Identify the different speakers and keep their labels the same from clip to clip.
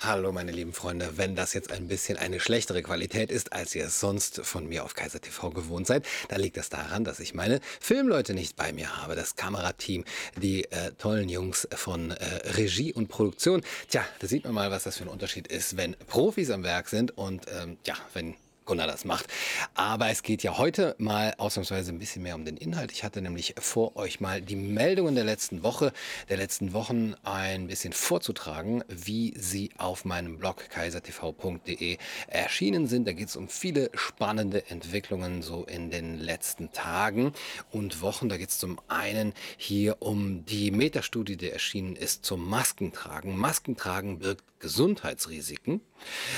Speaker 1: Hallo meine lieben Freunde, wenn das jetzt ein bisschen eine schlechtere Qualität ist, als ihr es sonst von mir auf Kaiser TV gewohnt seid, dann liegt das daran, dass ich meine Filmleute nicht bei mir habe, das Kamerateam, die äh, tollen Jungs von äh, Regie und Produktion. Tja, da sieht man mal, was das für ein Unterschied ist, wenn Profis am Werk sind und ähm, ja, wenn Gunnar das macht. Aber es geht ja heute mal ausnahmsweise ein bisschen mehr um den Inhalt. Ich hatte nämlich vor, euch mal die Meldungen der letzten Woche, der letzten Wochen ein bisschen vorzutragen, wie sie auf meinem Blog kaisertv.de erschienen sind. Da geht es um viele spannende Entwicklungen so in den letzten Tagen und Wochen. Da geht es zum einen hier um die Metastudie, die erschienen ist zum Maskentragen. Maskentragen birgt Gesundheitsrisiken.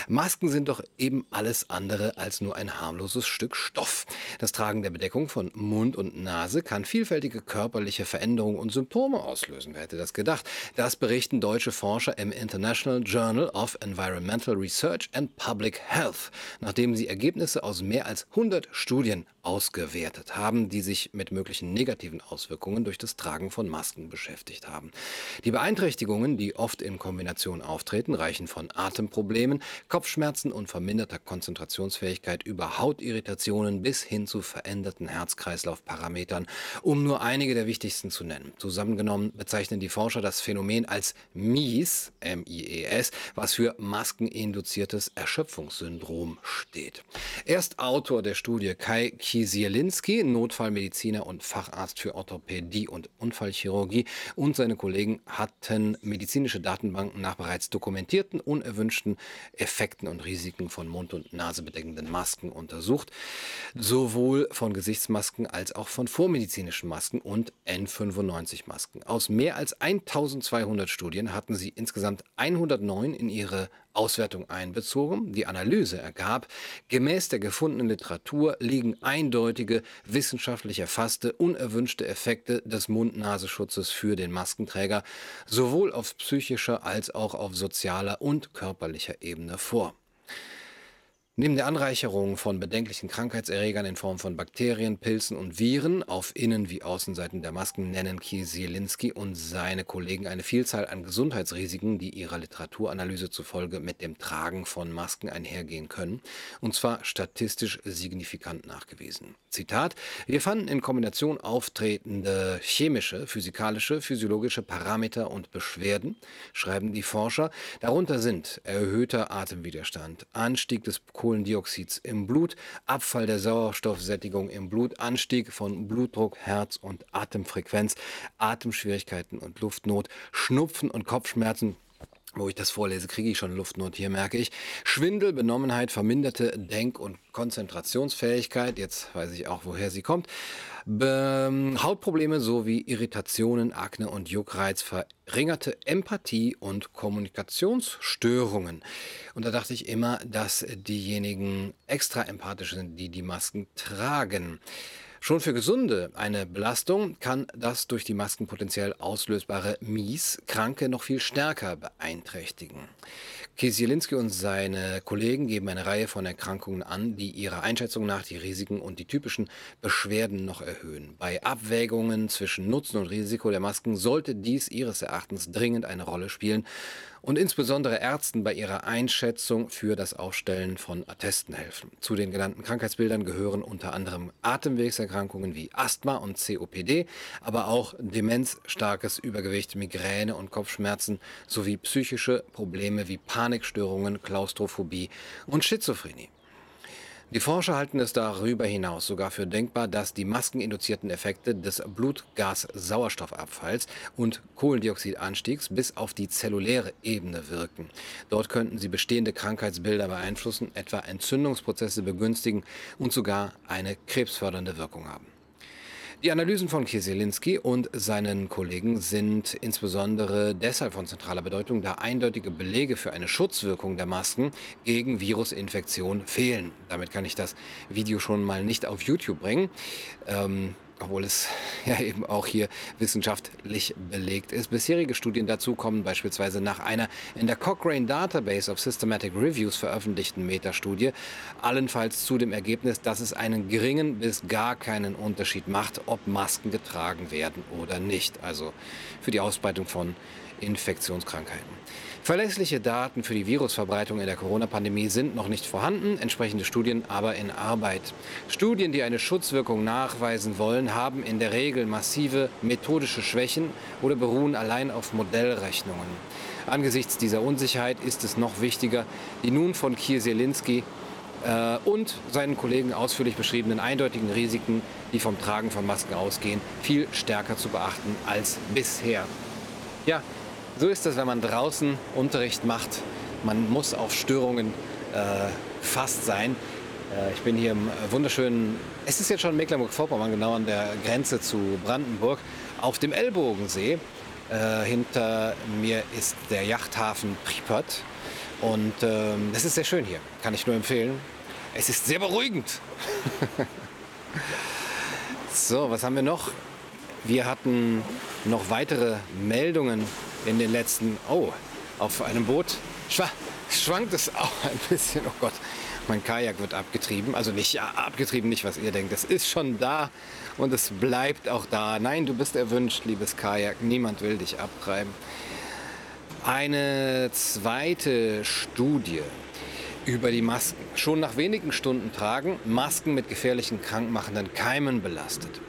Speaker 1: Masken sind doch eben alles andere als nur ein harmloses Stück Stoff. Das Tragen der Bedeckung von Mund und Nase kann vielfältige körperliche Veränderungen und Symptome auslösen. Wer hätte das gedacht? Das berichten deutsche Forscher im International Journal of Environmental Research and Public Health, nachdem sie Ergebnisse aus mehr als 100 Studien ausgewertet haben, die sich mit möglichen negativen Auswirkungen durch das Tragen von Masken beschäftigt haben. Die Beeinträchtigungen, die oft in Kombination auftreten, reichen von Atemproblemen, Kopfschmerzen und verminderter Konzentrationsfähigkeit über Hautirritationen bis hin zu veränderten Herz-Kreislauf-Parametern, um nur einige der wichtigsten zu nennen. Zusammengenommen bezeichnen die Forscher das Phänomen als MIES, M-I-E-S, was für maskeninduziertes Erschöpfungssyndrom steht. Erst Autor der Studie Kai Kisielinski, Notfallmediziner und Facharzt für Orthopädie und Unfallchirurgie und seine Kollegen hatten medizinische Datenbanken nach bereits dokumentierten unerwünschten Effekten und Risiken von Mund- und Nasebedeckenden Masken untersucht, sowohl von Gesichtsmasken als auch von vormedizinischen Masken und N95-Masken. Aus mehr als 1200 Studien hatten sie insgesamt 109 in ihre Auswertung einbezogen. Die Analyse ergab, gemäß der gefundenen Literatur liegen eindeutige, wissenschaftlich erfasste, unerwünschte Effekte des Mund-Nasenschutzes für den Maskenträger sowohl auf psychischer als auch auf sozialer und körperlicher Ebene vor. Neben der Anreicherung von bedenklichen Krankheitserregern in Form von Bakterien, Pilzen und Viren auf Innen- wie Außenseiten der Masken nennen Kieselinski und seine Kollegen eine Vielzahl an Gesundheitsrisiken, die ihrer Literaturanalyse zufolge mit dem Tragen von Masken einhergehen können, und zwar statistisch signifikant nachgewiesen. Zitat: Wir fanden in Kombination auftretende chemische, physikalische, physiologische Parameter und Beschwerden, schreiben die Forscher. Darunter sind erhöhter Atemwiderstand, Anstieg des Kohl Kohlendioxids im Blut, Abfall der Sauerstoffsättigung im Blut, Anstieg von Blutdruck, Herz- und Atemfrequenz, Atemschwierigkeiten und Luftnot, Schnupfen und Kopfschmerzen, wo ich das vorlese, kriege ich schon Luftnot hier, merke ich. Schwindel, Benommenheit, verminderte Denk- und Konzentrationsfähigkeit, jetzt weiß ich auch, woher sie kommt. Be Hautprobleme sowie Irritationen, Akne und Juckreiz, verringerte Empathie und Kommunikationsstörungen. Und da dachte ich immer, dass diejenigen extra empathisch sind, die die Masken tragen. Schon für Gesunde eine Belastung kann das durch die Masken potenziell auslösbare Mies Kranke noch viel stärker beeinträchtigen. Kieselinski und seine Kollegen geben eine Reihe von Erkrankungen an, die ihrer Einschätzung nach die Risiken und die typischen Beschwerden noch erhöhen. Bei Abwägungen zwischen Nutzen und Risiko der Masken sollte dies ihres Erachtens dringend eine Rolle spielen und insbesondere Ärzten bei ihrer Einschätzung für das Aufstellen von Attesten helfen. Zu den genannten Krankheitsbildern gehören unter anderem Atemwegserkrankungen wie Asthma und COPD, aber auch Demenz, starkes Übergewicht, Migräne und Kopfschmerzen sowie psychische Probleme wie Panikstörungen, Klaustrophobie und Schizophrenie. Die Forscher halten es darüber hinaus sogar für denkbar, dass die maskeninduzierten Effekte des Blutgas-Sauerstoffabfalls und Kohlendioxidanstiegs bis auf die zelluläre Ebene wirken. Dort könnten sie bestehende Krankheitsbilder beeinflussen, etwa Entzündungsprozesse begünstigen und sogar eine krebsfördernde Wirkung haben. Die Analysen von Kieselinski und seinen Kollegen sind insbesondere deshalb von zentraler Bedeutung, da eindeutige Belege für eine Schutzwirkung der Masken gegen Virusinfektion fehlen. Damit kann ich das Video schon mal nicht auf YouTube bringen. Ähm, obwohl es ja eben auch hier wissenschaftlich belegt ist. Bisherige Studien dazu kommen beispielsweise nach einer in der Cochrane Database of Systematic Reviews veröffentlichten Metastudie allenfalls zu dem Ergebnis, dass es einen geringen bis gar keinen Unterschied macht, ob Masken getragen werden oder nicht. Also für die Ausbreitung von Infektionskrankheiten. Verlässliche Daten für die Virusverbreitung in der Corona-Pandemie sind noch nicht vorhanden, entsprechende Studien aber in Arbeit. Studien, die eine Schutzwirkung nachweisen wollen, haben in der Regel massive methodische Schwächen oder beruhen allein auf Modellrechnungen. Angesichts dieser Unsicherheit ist es noch wichtiger, die nun von Kieselinski äh, und seinen Kollegen ausführlich beschriebenen eindeutigen Risiken, die vom Tragen von Masken ausgehen, viel stärker zu beachten als bisher. Ja, so ist es, wenn man draußen Unterricht macht. Man muss auf Störungen äh, fast sein. Äh, ich bin hier im wunderschönen, es ist jetzt schon Mecklenburg-Vorpommern, genau an der Grenze zu Brandenburg, auf dem Ellbogensee. Äh, hinter mir ist der Yachthafen Pripyat. Und ähm, es ist sehr schön hier, kann ich nur empfehlen. Es ist sehr beruhigend. so, was haben wir noch? Wir hatten noch weitere Meldungen in den letzten, oh, auf einem Boot schwa schwankt es auch ein bisschen. Oh Gott, mein Kajak wird abgetrieben. Also nicht ja, abgetrieben, nicht was ihr denkt. Es ist schon da und es bleibt auch da. Nein, du bist erwünscht, liebes Kajak. Niemand will dich abtreiben. Eine zweite Studie über die Masken. Schon nach wenigen Stunden tragen Masken mit gefährlichen krankmachenden Keimen belastet.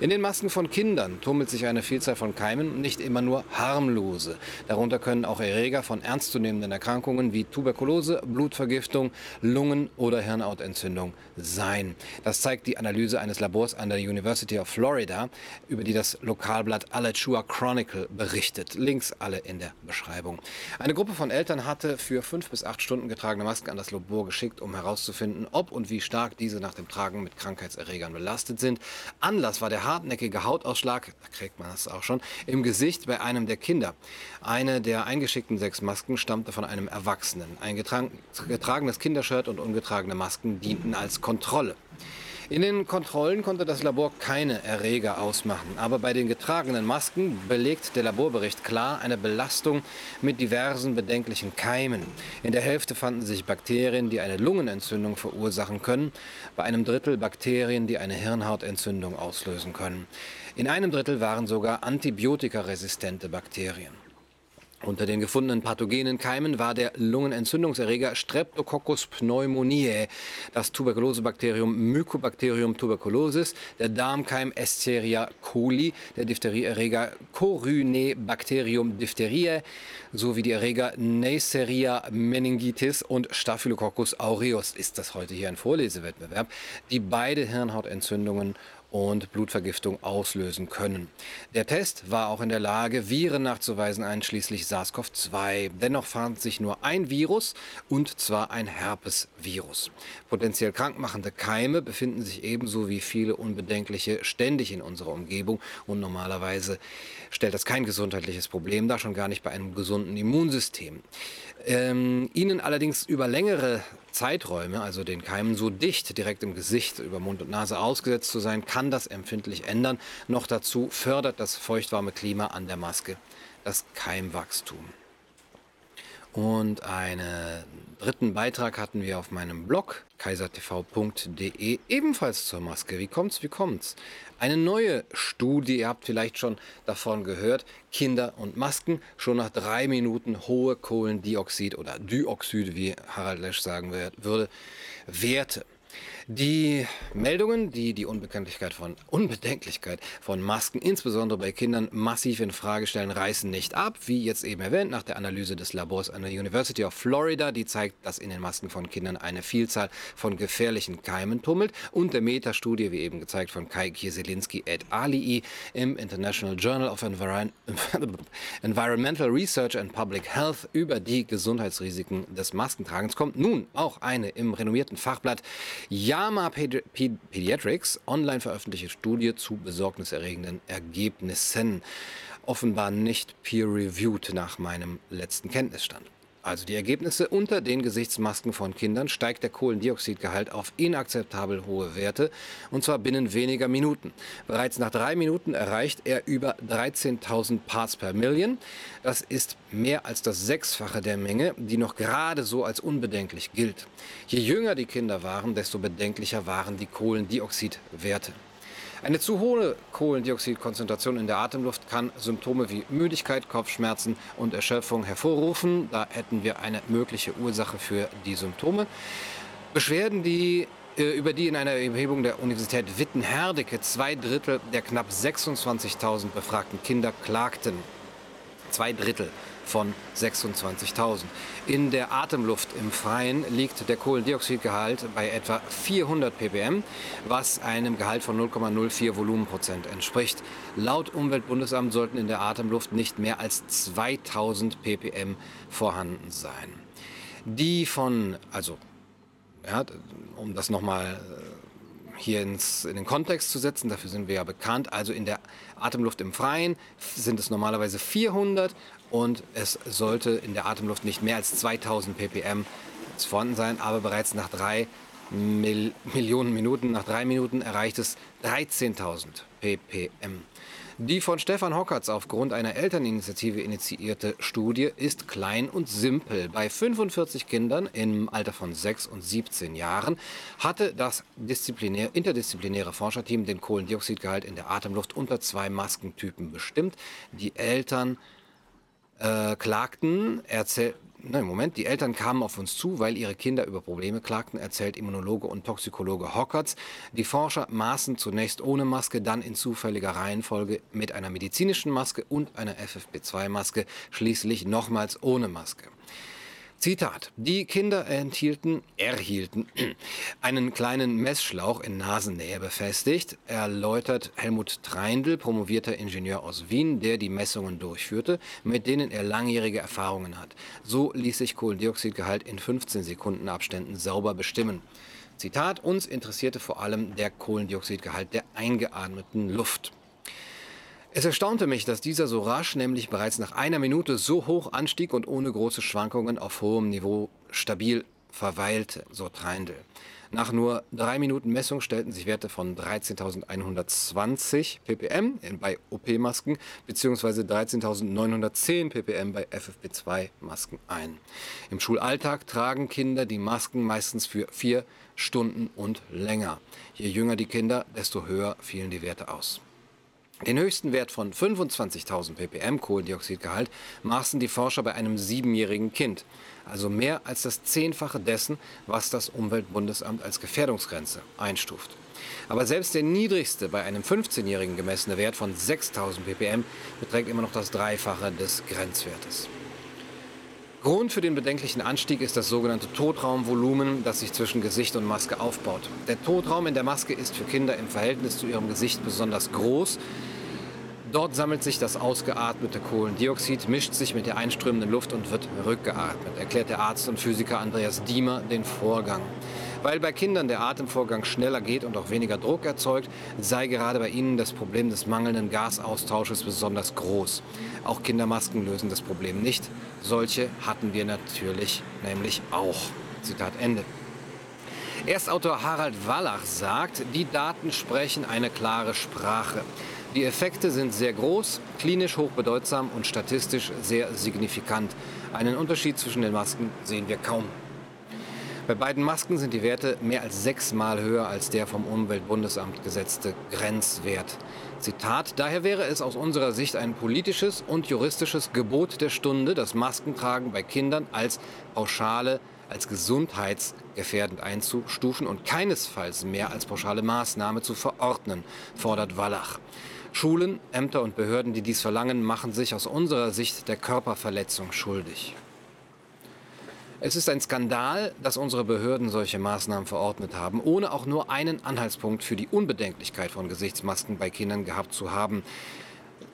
Speaker 1: In den Masken von Kindern tummelt sich eine Vielzahl von Keimen, nicht immer nur harmlose. Darunter können auch Erreger von ernstzunehmenden Erkrankungen wie Tuberkulose, Blutvergiftung, Lungen- oder Hirnhautentzündung sein. Das zeigt die Analyse eines Labors an der University of Florida, über die das Lokalblatt Alachua Chronicle berichtet. Links alle in der Beschreibung. Eine Gruppe von Eltern hatte für fünf bis acht Stunden getragene Masken an das Labor geschickt, um herauszufinden, ob und wie stark diese nach dem Tragen mit Krankheitserregern belastet sind. Anlass war der hartnäckige Hautausschlag, da kriegt man das auch schon, im Gesicht bei einem der Kinder. Eine der eingeschickten sechs Masken stammte von einem Erwachsenen. Ein getragenes Kindershirt und ungetragene Masken dienten als Kontrolle. In den Kontrollen konnte das Labor keine Erreger ausmachen, aber bei den getragenen Masken belegt der Laborbericht klar eine Belastung mit diversen bedenklichen Keimen. In der Hälfte fanden sich Bakterien, die eine Lungenentzündung verursachen können, bei einem Drittel Bakterien, die eine Hirnhautentzündung auslösen können. In einem Drittel waren sogar antibiotikaresistente Bakterien. Unter den gefundenen pathogenen Keimen war der Lungenentzündungserreger Streptococcus pneumoniae, das Tuberkulosebakterium Mycobacterium tuberculosis, der Darmkeim Escherichia coli, der Diphtheriaerreger Corynebacterium diphtheriae sowie die Erreger Neisseria meningitis und Staphylococcus aureus. Ist das heute hier ein Vorlesewettbewerb, die beide Hirnhautentzündungen und Blutvergiftung auslösen können. Der Test war auch in der Lage, Viren nachzuweisen, einschließlich SARS-CoV-2. Dennoch fand sich nur ein Virus, und zwar ein Herpesvirus. Potenziell krankmachende Keime befinden sich ebenso wie viele unbedenkliche ständig in unserer Umgebung und normalerweise stellt das kein gesundheitliches Problem dar, schon gar nicht bei einem gesunden Immunsystem. Ähm, ihnen allerdings über längere Zeiträume, also den Keimen so dicht direkt im Gesicht über Mund und Nase ausgesetzt zu sein, kann das empfindlich ändern. Noch dazu fördert das feuchtwarme Klima an der Maske das Keimwachstum. Und einen dritten Beitrag hatten wir auf meinem Blog kaisertv.de ebenfalls zur Maske. Wie kommt's, wie kommt's? Eine neue Studie, ihr habt vielleicht schon davon gehört, Kinder und Masken, schon nach drei Minuten hohe Kohlendioxid oder Dioxid, wie Harald Lesch sagen würde, Werte. Die Meldungen, die die Unbekanntlichkeit von, Unbedenklichkeit von Masken, insbesondere bei Kindern, massiv in Frage stellen, reißen nicht ab. Wie jetzt eben erwähnt, nach der Analyse des Labors an der University of Florida, die zeigt, dass in den Masken von Kindern eine Vielzahl von gefährlichen Keimen tummelt. Und der Metastudie, wie eben gezeigt, von Kai Kieselinski et alii im International Journal of Environ Environmental Research and Public Health über die Gesundheitsrisiken des Maskentragens kommt nun auch eine im renommierten Fachblatt JAMA Pediatrics online veröffentlichte Studie zu besorgniserregenden Ergebnissen. Offenbar nicht peer-reviewed nach meinem letzten Kenntnisstand. Also die Ergebnisse unter den Gesichtsmasken von Kindern steigt der Kohlendioxidgehalt auf inakzeptabel hohe Werte und zwar binnen weniger Minuten. Bereits nach drei Minuten erreicht er über 13.000 Parts per Million. Das ist mehr als das Sechsfache der Menge, die noch gerade so als unbedenklich gilt. Je jünger die Kinder waren, desto bedenklicher waren die Kohlendioxidwerte. Eine zu hohe Kohlendioxidkonzentration in der Atemluft kann Symptome wie Müdigkeit, Kopfschmerzen und Erschöpfung hervorrufen. Da hätten wir eine mögliche Ursache für die Symptome. Beschwerden, die äh, über die in einer Erhebung der Universität Witten-Herdecke zwei Drittel der knapp 26.000 befragten Kinder klagten. Zwei Drittel von 26.000. In der Atemluft im Freien liegt der Kohlendioxidgehalt bei etwa 400 ppm, was einem Gehalt von 0,04 Volumenprozent entspricht. Laut Umweltbundesamt sollten in der Atemluft nicht mehr als 2000 ppm vorhanden sein. Die von, also, ja, um das nochmal hier ins, in den Kontext zu setzen, dafür sind wir ja bekannt. Also in der Atemluft im Freien sind es normalerweise 400 und es sollte in der Atemluft nicht mehr als 2000 ppm vorhanden sein, aber bereits nach drei Mil Millionen Minuten, nach drei Minuten erreicht es 13.000 ppm. Die von Stefan Hockertz aufgrund einer Elterninitiative initiierte Studie ist klein und simpel. Bei 45 Kindern im Alter von 6 und 17 Jahren hatte das interdisziplinäre Forscherteam den Kohlendioxidgehalt in der Atemluft unter zwei Maskentypen bestimmt. Die Eltern äh, klagten, erzähl Nein, Moment, die Eltern kamen auf uns zu, weil ihre Kinder über Probleme klagten, erzählt Immunologe und Toxikologe Hockertz. Die Forscher maßen zunächst ohne Maske, dann in zufälliger Reihenfolge mit einer medizinischen Maske und einer FFP2-Maske, schließlich nochmals ohne Maske. Zitat. Die Kinder enthielten, erhielten einen kleinen Messschlauch in Nasennähe befestigt, erläutert Helmut Treindl, promovierter Ingenieur aus Wien, der die Messungen durchführte, mit denen er langjährige Erfahrungen hat. So ließ sich Kohlendioxidgehalt in 15 Sekunden Abständen sauber bestimmen. Zitat, uns interessierte vor allem der Kohlendioxidgehalt der eingeatmeten Luft. Es erstaunte mich, dass dieser so rasch, nämlich bereits nach einer Minute, so hoch anstieg und ohne große Schwankungen auf hohem Niveau stabil verweilte, so Treindl. Nach nur drei Minuten Messung stellten sich Werte von 13.120 ppm bei OP-Masken bzw. 13.910 ppm bei FFP2-Masken ein. Im Schulalltag tragen Kinder die Masken meistens für vier Stunden und länger. Je jünger die Kinder, desto höher fielen die Werte aus. Den höchsten Wert von 25.000 ppm Kohlendioxidgehalt maßen die Forscher bei einem siebenjährigen Kind, also mehr als das Zehnfache dessen, was das Umweltbundesamt als Gefährdungsgrenze einstuft. Aber selbst der niedrigste bei einem 15-Jährigen gemessene Wert von 6.000 ppm beträgt immer noch das Dreifache des Grenzwertes. Grund für den bedenklichen Anstieg ist das sogenannte Totraumvolumen, das sich zwischen Gesicht und Maske aufbaut. Der Totraum in der Maske ist für Kinder im Verhältnis zu ihrem Gesicht besonders groß. Dort sammelt sich das ausgeatmete Kohlendioxid, mischt sich mit der einströmenden Luft und wird rückgeatmet, erklärt der Arzt und Physiker Andreas Diemer den Vorgang. Weil bei Kindern der Atemvorgang schneller geht und auch weniger Druck erzeugt, sei gerade bei ihnen das Problem des mangelnden Gasaustausches besonders groß. Auch Kindermasken lösen das Problem nicht. Solche hatten wir natürlich nämlich auch. Zitat Ende. Erstautor Harald Wallach sagt, die Daten sprechen eine klare Sprache. Die Effekte sind sehr groß, klinisch hochbedeutsam und statistisch sehr signifikant. Einen Unterschied zwischen den Masken sehen wir kaum. Bei beiden Masken sind die Werte mehr als sechsmal höher als der vom Umweltbundesamt gesetzte Grenzwert. Zitat, daher wäre es aus unserer Sicht ein politisches und juristisches Gebot der Stunde, das Maskentragen bei Kindern als pauschale, als gesundheitsgefährdend einzustufen und keinesfalls mehr als pauschale Maßnahme zu verordnen, fordert Wallach. Schulen, Ämter und Behörden, die dies verlangen, machen sich aus unserer Sicht der Körperverletzung schuldig. Es ist ein Skandal, dass unsere Behörden solche Maßnahmen verordnet haben, ohne auch nur einen Anhaltspunkt für die Unbedenklichkeit von Gesichtsmasken bei Kindern gehabt zu haben.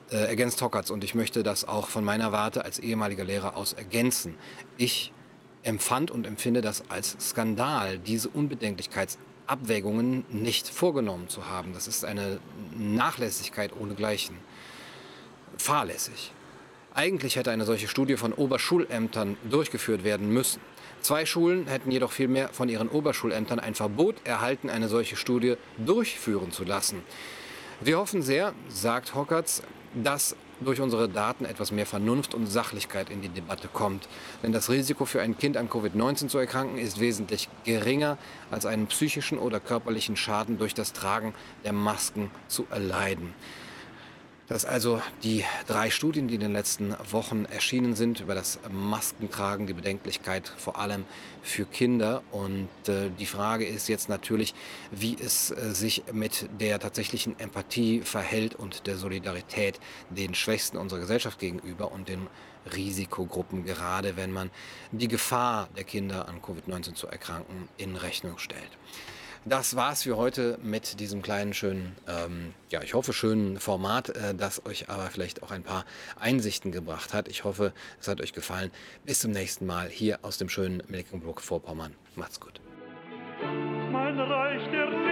Speaker 1: Äh, ergänzt Hockertz und ich möchte das auch von meiner Warte als ehemaliger Lehrer aus ergänzen. Ich empfand und empfinde das als Skandal, diese Unbedenklichkeitsabwägungen nicht vorgenommen zu haben. Das ist eine Nachlässigkeit ohnegleichen. Fahrlässig. Eigentlich hätte eine solche Studie von Oberschulämtern durchgeführt werden müssen. Zwei Schulen hätten jedoch vielmehr von ihren Oberschulämtern ein Verbot erhalten, eine solche Studie durchführen zu lassen. Wir hoffen sehr, sagt Hockertz, dass durch unsere Daten etwas mehr Vernunft und Sachlichkeit in die Debatte kommt. Denn das Risiko für ein Kind an Covid-19 zu erkranken ist wesentlich geringer als einen psychischen oder körperlichen Schaden durch das Tragen der Masken zu erleiden dass also die drei Studien, die in den letzten Wochen erschienen sind, über das Maskentragen, die Bedenklichkeit vor allem für Kinder. Und äh, die Frage ist jetzt natürlich, wie es äh, sich mit der tatsächlichen Empathie verhält und der Solidarität den Schwächsten unserer Gesellschaft gegenüber und den Risikogruppen, gerade wenn man die Gefahr der Kinder an Covid-19 zu erkranken in Rechnung stellt. Das war's für heute mit diesem kleinen, schönen, ähm, ja, ich hoffe, schönen Format, äh, das euch aber vielleicht auch ein paar Einsichten gebracht hat. Ich hoffe, es hat euch gefallen. Bis zum nächsten Mal hier aus dem schönen Mecklenburg-Vorpommern. Macht's gut. Mein Reich der